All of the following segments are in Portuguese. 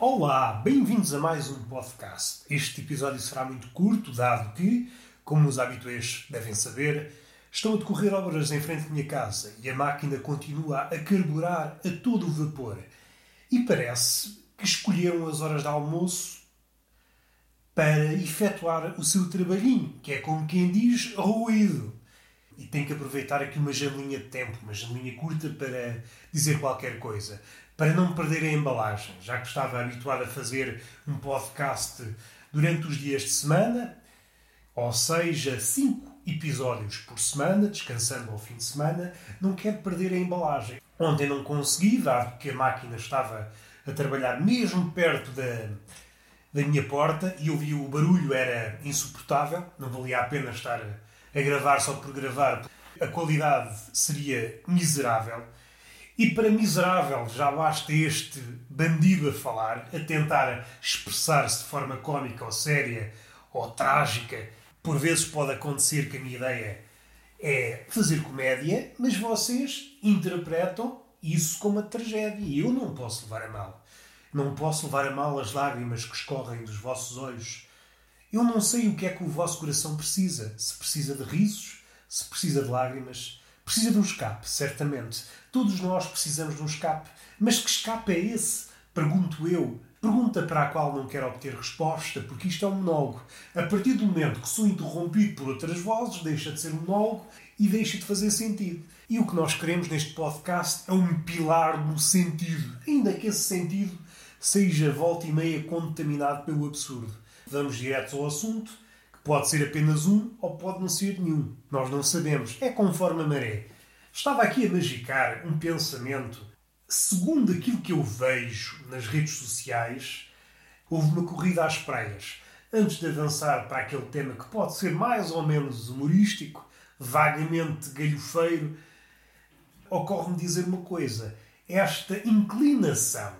Olá, bem-vindos a mais um podcast. Este episódio será muito curto, dado que, como os habituês devem saber, estão a decorrer obras em frente à minha casa e a máquina continua a carburar a todo o vapor. E parece que escolheram as horas de almoço para efetuar o seu trabalhinho, que é como quem diz, ruído. E tem que aproveitar aqui uma janelinha de tempo, uma janelinha curta para dizer qualquer coisa para não perder a embalagem, já que estava habituado a fazer um podcast durante os dias de semana, ou seja, cinco episódios por semana, descansando ao fim de semana, não quero perder a embalagem. Ontem não consegui, dado que a máquina estava a trabalhar mesmo perto da, da minha porta e ouvi o barulho, era insuportável, não valia a pena estar a, a gravar só por gravar, a qualidade seria miserável. E para miserável, já basta este bandido a falar, a tentar expressar-se de forma cómica ou séria ou trágica. Por vezes pode acontecer que a minha ideia é fazer comédia, mas vocês interpretam isso como uma tragédia. E eu não posso levar a mal. Não posso levar a mal as lágrimas que escorrem dos vossos olhos. Eu não sei o que é que o vosso coração precisa. Se precisa de risos, se precisa de lágrimas. Precisa de um escape, certamente. Todos nós precisamos de um escape. Mas que escape é esse? Pergunto eu. Pergunta para a qual não quero obter resposta, porque isto é um monólogo. A partir do momento que sou interrompido por outras vozes, deixa de ser um monólogo e deixa de fazer sentido. E o que nós queremos neste podcast é um pilar no sentido, ainda que esse sentido seja volta e meia contaminado pelo absurdo. Vamos direto ao assunto Pode ser apenas um ou pode não ser nenhum. Nós não sabemos. É conforme a maré. Estava aqui a magicar um pensamento. Segundo aquilo que eu vejo nas redes sociais, houve uma corrida às praias. Antes de avançar para aquele tema que pode ser mais ou menos humorístico, vagamente galhofeiro, ocorre-me dizer uma coisa. Esta inclinação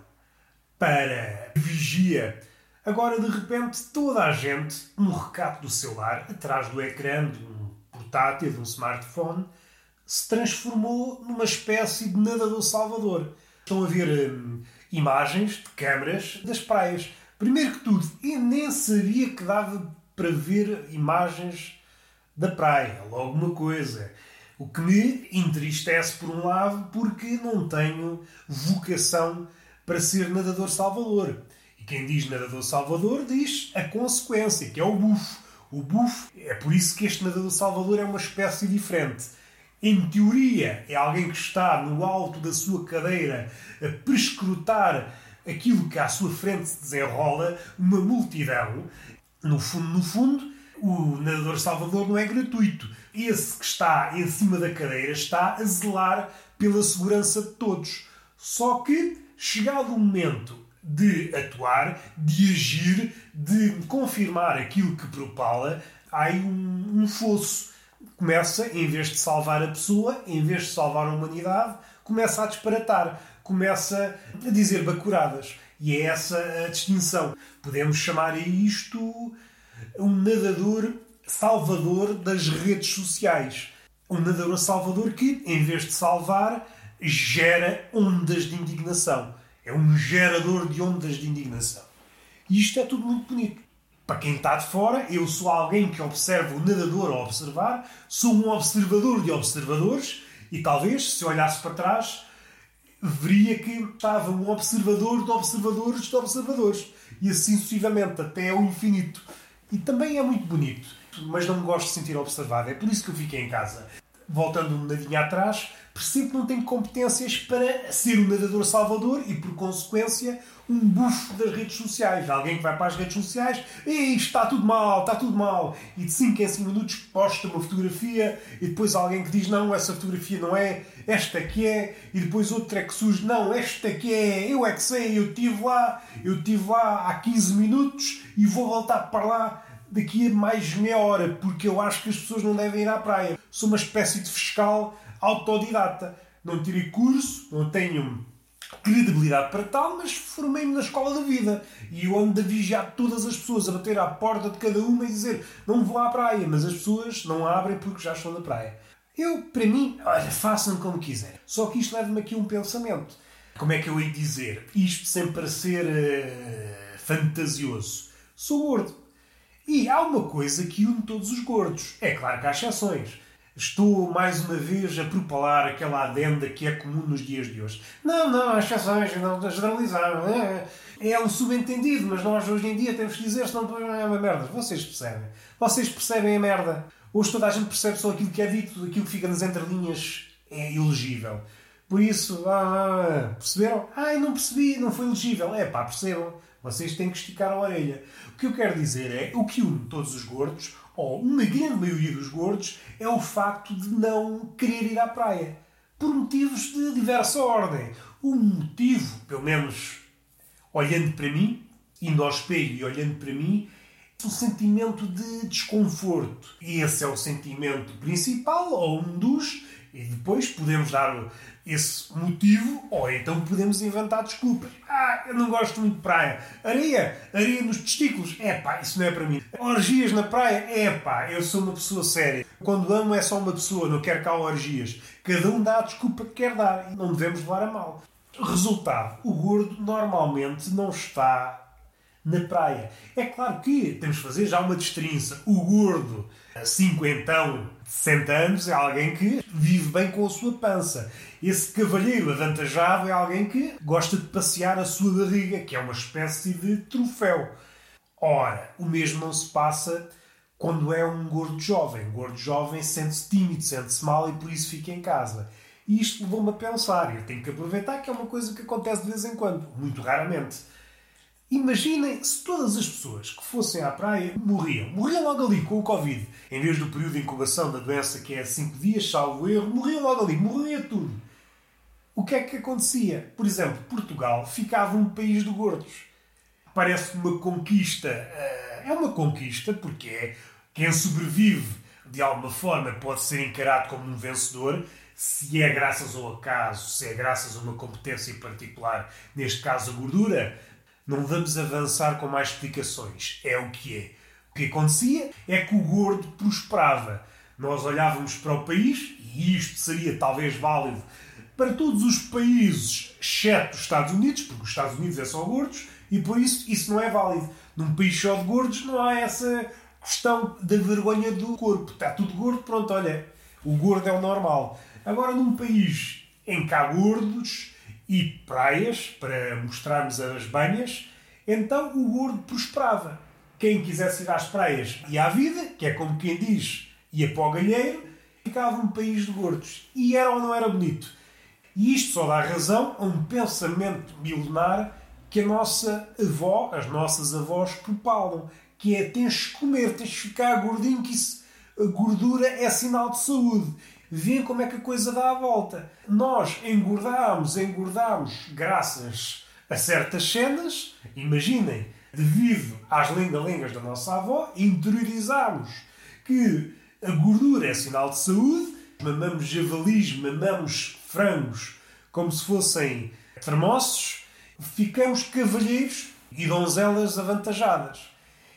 para vigia Agora, de repente, toda a gente, no recato do celular, atrás do ecrã de um portátil, de um smartphone, se transformou numa espécie de nadador salvador. Estão a ver hum, imagens de câmaras das praias. Primeiro que tudo, eu nem sabia que dava para ver imagens da praia. Logo uma coisa. O que me entristece por um lado, porque não tenho vocação para ser nadador salvador. Quem diz nadador salvador diz a consequência, que é o bufo. O bufo, é por isso que este nadador salvador é uma espécie diferente. Em teoria, é alguém que está no alto da sua cadeira a prescrutar aquilo que à sua frente se desenrola, uma multidão. No fundo, no fundo, o nadador salvador não é gratuito. Esse que está em cima da cadeira está a zelar pela segurança de todos. Só que, chegado o momento de atuar, de agir, de confirmar aquilo que propala, há aí um, um fosso. Começa, em vez de salvar a pessoa, em vez de salvar a humanidade, começa a disparatar, começa a dizer bacuradas. E é essa a distinção. Podemos chamar a isto um nadador salvador das redes sociais. Um nadador salvador que, em vez de salvar, gera ondas de indignação. É um gerador de ondas de indignação. E isto é tudo muito bonito. Para quem está de fora, eu sou alguém que observa o nadador a observar, sou um observador de observadores e talvez, se olhasse para trás, veria que estava um observador de observadores de observadores. E assim sucessivamente, até ao infinito. E também é muito bonito, mas não me gosto de sentir observado. É por isso que eu fiquei em casa. Voltando um nadinho atrás, percebo que não tenho competências para ser um nadador salvador e, por consequência, um bufo das redes sociais. Alguém que vai para as redes sociais e está tudo mal, está tudo mal. E de 5 em 5 minutos posta uma fotografia e depois alguém que diz não, essa fotografia não é, esta que é. E depois outro é que surge, não, esta que é, eu é que sei, eu estive lá, eu estive lá há 15 minutos e vou voltar para lá daqui a mais meia hora, porque eu acho que as pessoas não devem ir à praia. Sou uma espécie de fiscal autodidata. Não tirei curso, não tenho credibilidade para tal, mas formei-me na escola da vida. E ando a vigiar todas as pessoas, a bater à porta de cada uma e dizer não vou à praia, mas as pessoas não abrem porque já estão na praia. Eu, para mim, olha, façam como quiser. Só que isto leva-me aqui a um pensamento. como é que eu hei dizer? Isto sem parecer uh, fantasioso. Sou gordo. E há uma coisa que une todos os gordos. É claro que há exceções. Estou mais uma vez a propalar aquela adenda que é comum nos dias de hoje. Não, não, há exceções, não generalizar. É, é um subentendido, mas nós hoje em dia temos que dizer, senão é uma merda. Vocês percebem. Vocês percebem a merda. Hoje toda a gente percebe só aquilo que é dito, aquilo que fica nas entrelinhas é ilegível. Por isso, ah, perceberam? Ai, não percebi, não foi legível. É pá, percebam. Vocês têm que esticar a orelha. O que eu quero dizer é, o que une todos os gordos, ou uma grande maioria dos gordos, é o facto de não querer ir à praia. Por motivos de diversa ordem. O motivo, pelo menos olhando para mim, indo ao espelho e olhando para mim, um sentimento de desconforto. E esse é o sentimento principal, ou um dos, e depois podemos dar esse motivo, ou então podemos inventar desculpas. Ah, eu não gosto muito de praia. Areia, areia nos testículos. É pá, isso não é para mim. Orgias na praia. É pá, eu sou uma pessoa séria. Quando amo é só uma pessoa, não quero cá orgias. Cada um dá a desculpa que quer dar e não devemos levar a mal. Resultado: o gordo normalmente não está na praia. É claro que temos de fazer já uma destrinça. O gordo, cinquentão, 60 anos, é alguém que vive bem com a sua pança. Esse cavalheiro avantajado é alguém que gosta de passear a sua barriga, que é uma espécie de troféu. Ora, o mesmo não se passa quando é um gordo jovem. Um gordo jovem sente-se tímido, sente-se mal e por isso fica em casa. E isto levou-me a pensar. Eu tenho que aproveitar que é uma coisa que acontece de vez em quando, muito raramente Imaginem se todas as pessoas que fossem à praia morriam. Morriam logo ali com o Covid. Em vez do período de incubação da doença, que é 5 dias, salvo erro, morriam logo ali. Morria tudo. O que é que acontecia? Por exemplo, Portugal ficava um país de gordos. Parece uma conquista. Eh, é uma conquista porque é quem sobrevive de alguma forma pode ser encarado como um vencedor. Se é graças ao acaso, se é graças a uma competência particular, neste caso a gordura, não vamos avançar com mais explicações. É o que é. O que acontecia é que o gordo prosperava. Nós olhávamos para o país, e isto seria talvez válido para todos os países, exceto os Estados Unidos, porque os Estados Unidos é só gordos, e por isso isso não é válido. Num país só de gordos não há essa questão da vergonha do corpo. Está tudo gordo, pronto, olha, o gordo é o normal. Agora, num país em que há gordos, e praias para mostrarmos as banhas, então o gordo prosperava. Quem quisesse ir às praias ia à vida, que é como quem diz, ia para o galheiro, ficava um país de gordos. E era ou não era bonito? E isto só dá razão a um pensamento milenar que a nossa avó, as nossas avós propalam, que é tens de comer, tens de ficar gordinho, que isso, a gordura é sinal de saúde. Vêem como é que a coisa dá a volta. Nós engordámos, engordámos graças a certas cenas, imaginem, devido às lenga-lengas da nossa avó, interiorizámos que a gordura é sinal de saúde, mamamos javalis, mamamos frangos como se fossem termossos, ficamos cavalheiros e donzelas avantajadas.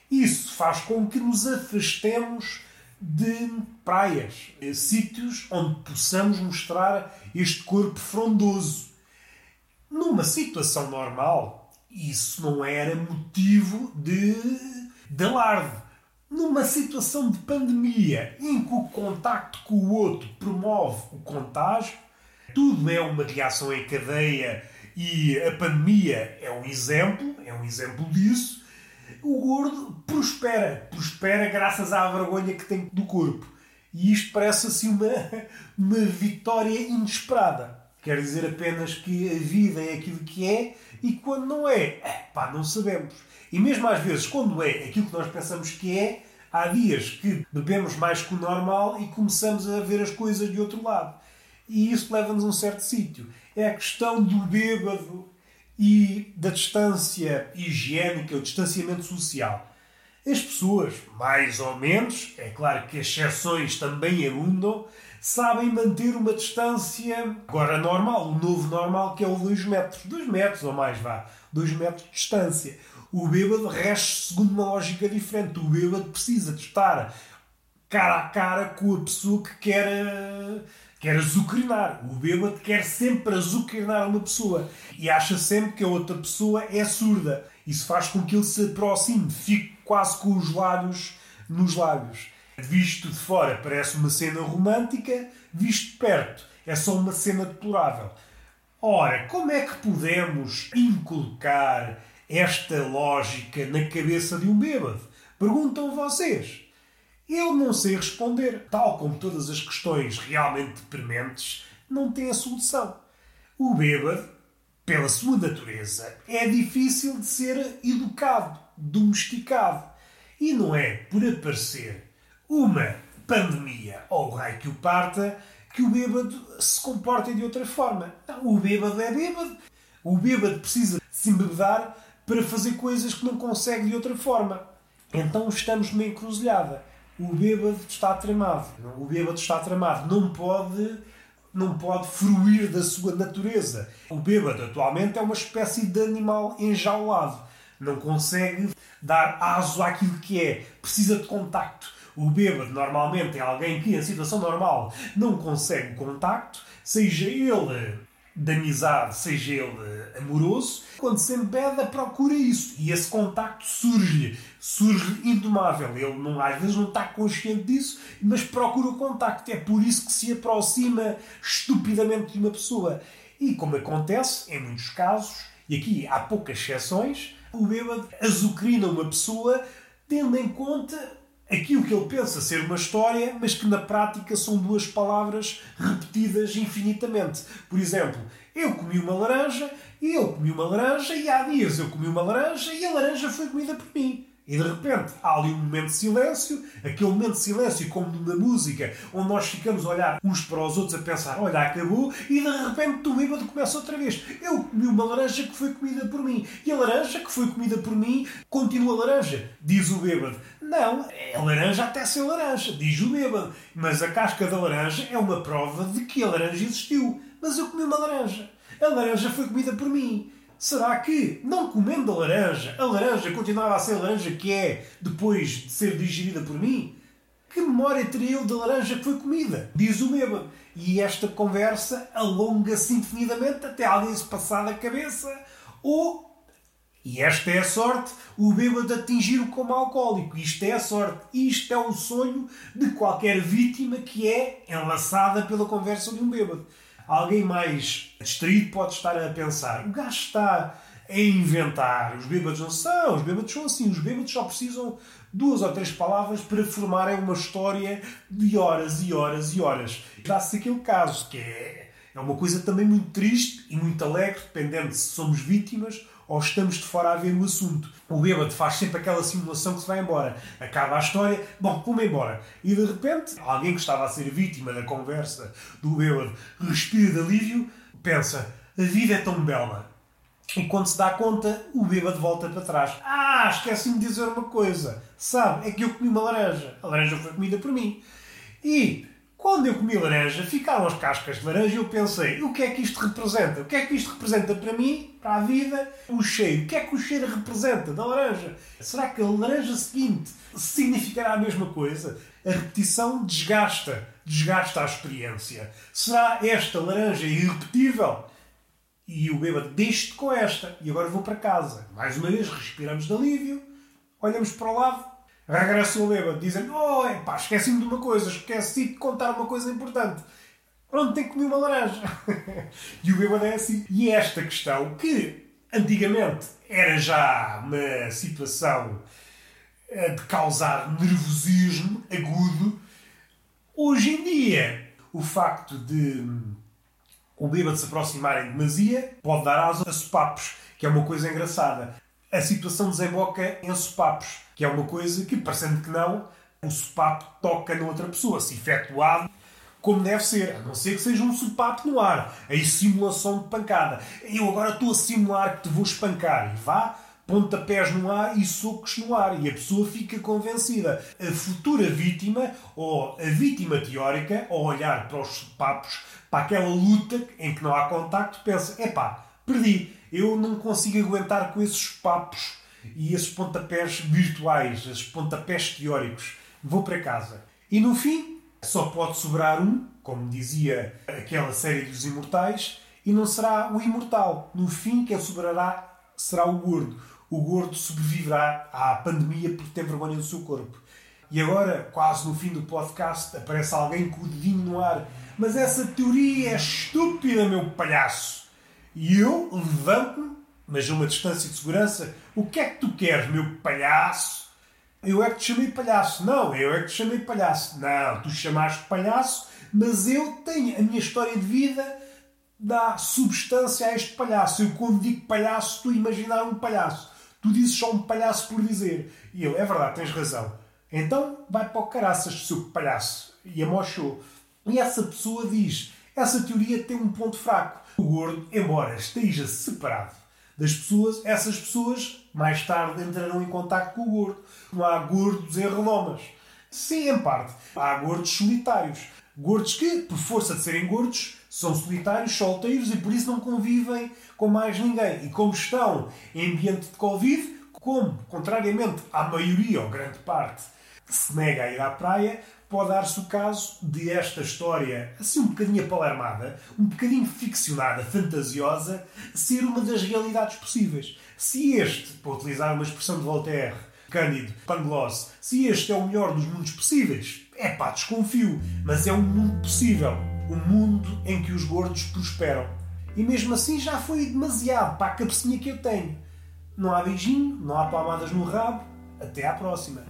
Isso faz com que nos afastemos de praias, eh, sítios onde possamos mostrar este corpo frondoso. Numa situação normal, isso não era motivo de, de alarde. Numa situação de pandemia em que o contacto com o outro promove o contágio, tudo é uma reação em cadeia e a pandemia é um exemplo, é um exemplo disso o gordo prospera. Prospera graças à vergonha que tem do corpo. E isto parece assim uma, uma vitória inesperada. Quer dizer apenas que a vida é aquilo que é e quando não é, é pá, não sabemos. E mesmo às vezes, quando é aquilo que nós pensamos que é, há dias que bebemos mais que o normal e começamos a ver as coisas de outro lado. E isso leva-nos a um certo sítio. É a questão do bêbado e da distância higiênica, o distanciamento social. As pessoas, mais ou menos, é claro que exceções também abundam, sabem manter uma distância, agora normal, o novo normal, que é o 2 metros. 2 metros ou mais, vá. 2 metros de distância. O bêbado rege segundo uma lógica diferente. O bêbado precisa de estar cara a cara com a pessoa que quer, quer azucrinar. O bêbado quer sempre azucrinar uma pessoa e acha sempre que a outra pessoa é surda. Isso faz com que ele se aproxime, fique quase com os lábios nos lábios. Visto de fora parece uma cena romântica, visto de perto é só uma cena deplorável. Ora, como é que podemos inculcar esta lógica na cabeça de um bêbado? Perguntam vocês. Eu não sei responder. Tal como todas as questões realmente prementes, não tem a solução. O bêbado, pela sua natureza, é difícil de ser educado, domesticado. E não é por aparecer uma pandemia ou o raio que o parta que o bêbado se comporta de outra forma. Não, o bêbado é bêbado. O bêbado precisa se embebedar para fazer coisas que não consegue de outra forma. Então estamos numa encruzilhada. O bêbado está tramado. O bêbado está tramado. Não pode, não pode fruir da sua natureza. O bêbado atualmente é uma espécie de animal enjaulado. Não consegue dar aso àquilo que é. Precisa de contacto. O bêbado normalmente é alguém que, em situação normal, não consegue contacto, seja ele de amizade, seja ele amoroso, quando se embeda, procura isso. E esse contacto surge-lhe, surge indomável. Ele não, às vezes não está consciente disso, mas procura o contacto. É por isso que se aproxima estupidamente de uma pessoa. E como acontece em muitos casos, e aqui há poucas exceções, o bêbado azucrina uma pessoa tendo em conta aquilo que ele pensa ser uma história, mas que na prática são duas palavras repetidas infinitamente. Por exemplo, eu comi uma laranja, eu comi uma laranja e há dias eu comi uma laranja e a laranja foi comida por mim. E de repente há ali um momento de silêncio, aquele momento de silêncio, como numa música, onde nós ficamos a olhar uns para os outros a pensar: olha, acabou, e de repente o bêbado começa outra vez. Eu comi uma laranja que foi comida por mim, e a laranja que foi comida por mim continua laranja, diz o bêbado. Não, é laranja até ser laranja, diz o bêbado. Mas a casca da laranja é uma prova de que a laranja existiu. Mas eu comi uma laranja. A laranja foi comida por mim. Será que, não comendo a laranja, a laranja continuava a ser a laranja que é depois de ser digerida por mim? Que memória teria eu da laranja que foi comida? Diz o bêbado. E esta conversa alonga-se infinitamente até alguém se passar da cabeça ou e esta é a sorte, o bêbado atingir-o como alcoólico. Isto é a sorte. Isto é o sonho de qualquer vítima que é enlaçada pela conversa de um bêbado. Alguém mais distraído pode estar a pensar: o gajo está a inventar. Os bêbados não são, os bêbados são assim. Os bêbados só precisam duas ou três palavras para formarem uma história de horas e horas e horas. Dá-se aquele caso que é, é uma coisa também muito triste e muito alegre, dependendo se somos vítimas ou estamos de fora a ver o assunto. O bêbado faz sempre aquela simulação que se vai embora. Acaba a história, bom, como embora. E de repente, alguém que estava a ser vítima da conversa do bêbado respira de alívio, pensa: a vida é tão bela. E quando se dá conta, o bêbado volta para trás. Ah, esqueci-me de dizer uma coisa. Sabe, é que eu comi uma laranja. A laranja foi comida por mim. E quando eu comi laranja, ficaram as cascas de laranja e eu pensei: o que é que isto representa? O que é que isto representa para mim, para a vida? O cheiro. O que é que o cheiro representa da laranja? Será que a laranja seguinte significará a mesma coisa? A repetição desgasta, desgasta a experiência. Será esta laranja irrepetível? E o bêbado deixe com esta. E agora vou para casa. Mais uma vez, respiramos de alívio, olhamos para o lado, Regressa o bêbado, dizem: Oh, pá, esqueci-me de uma coisa, esqueci de contar uma coisa importante. Ontem comi uma laranja. e o bêbado é assim. E esta questão, que antigamente era já uma situação eh, de causar nervosismo agudo, hoje em dia, o facto de o bêbado se aproximar em demasia pode dar asa a sopapos, que é uma coisa engraçada. A situação desemboca em sopapos que é uma coisa que, parecendo que não, o sopapo toca na outra pessoa, se efetuado como deve ser, a não ser que seja um sopapo no ar, a simulação de pancada. Eu agora estou a simular que te vou espancar. E vá, pontapés no ar e socos no ar, e a pessoa fica convencida. A futura vítima, ou a vítima teórica, ao olhar para os sopapos, para aquela luta em que não há contacto, pensa: epá, perdi, eu não consigo aguentar com esses papos e esses pontapés virtuais, esses pontapés teóricos. Vou para casa. E no fim, Só pode sobrar um, como dizia aquela série dos imortais, e não será o imortal. No fim, quem sobrará será o gordo. O gordo sobreviverá à pandemia porque tem vergonha do seu corpo. E agora, quase no fim do podcast, aparece alguém com o dedinho no ar. Mas essa teoria é estúpida, meu palhaço. E eu levanto-me, mas a uma distância de segurança. O que é que tu queres, meu palhaço? Eu é que te chamei palhaço. Não, eu é que te chamei palhaço. Não, tu chamaste palhaço, mas eu tenho a minha história de vida dá substância a este palhaço. Eu, quando digo palhaço, a imaginar um palhaço. Tu dizes só um palhaço por dizer. E eu, é verdade, tens razão. Então vai para o caraças, seu palhaço. E amochou. E essa pessoa diz: essa teoria tem um ponto fraco. O gordo, embora esteja separado das pessoas, essas pessoas mais tarde entrarão em contato com o gordo. Não há gordos em relomas. Sim, em parte. Há gordos solitários. Gordos que, por força de serem gordos, são solitários, solteiros e por isso não convivem com mais ninguém. E como estão em ambiente de Covid, como, contrariamente à maioria ou grande parte, se nega a ir à praia, pode dar-se o caso de esta história, assim um bocadinho apalermada, um bocadinho ficcionada, fantasiosa, ser uma das realidades possíveis. Se este, para utilizar uma expressão de Voltaire, Cândido, Pangloss, se este é o melhor dos mundos possíveis, é pá, desconfio, mas é um mundo possível. Um mundo em que os gordos prosperam. E mesmo assim já foi demasiado para a cabecinha que eu tenho. Não há beijinho, não há palmadas no rabo. Até à próxima.